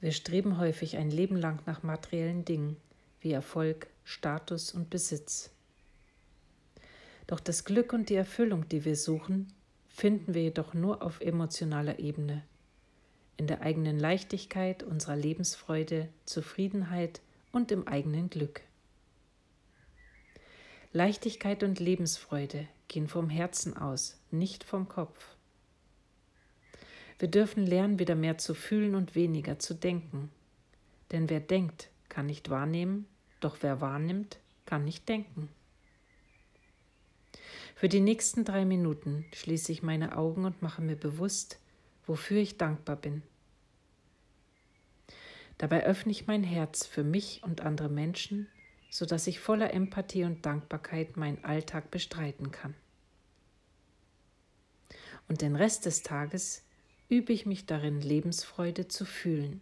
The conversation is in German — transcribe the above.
Wir streben häufig ein Leben lang nach materiellen Dingen wie Erfolg, Status und Besitz. Doch das Glück und die Erfüllung, die wir suchen, finden wir jedoch nur auf emotionaler Ebene, in der eigenen Leichtigkeit, unserer Lebensfreude, Zufriedenheit und im eigenen Glück. Leichtigkeit und Lebensfreude gehen vom Herzen aus, nicht vom Kopf. Wir dürfen lernen, wieder mehr zu fühlen und weniger zu denken. Denn wer denkt, kann nicht wahrnehmen, doch wer wahrnimmt, kann nicht denken. Für die nächsten drei Minuten schließe ich meine Augen und mache mir bewusst, wofür ich dankbar bin. Dabei öffne ich mein Herz für mich und andere Menschen, sodass ich voller Empathie und Dankbarkeit meinen Alltag bestreiten kann. Und den Rest des Tages übe ich mich darin, Lebensfreude zu fühlen.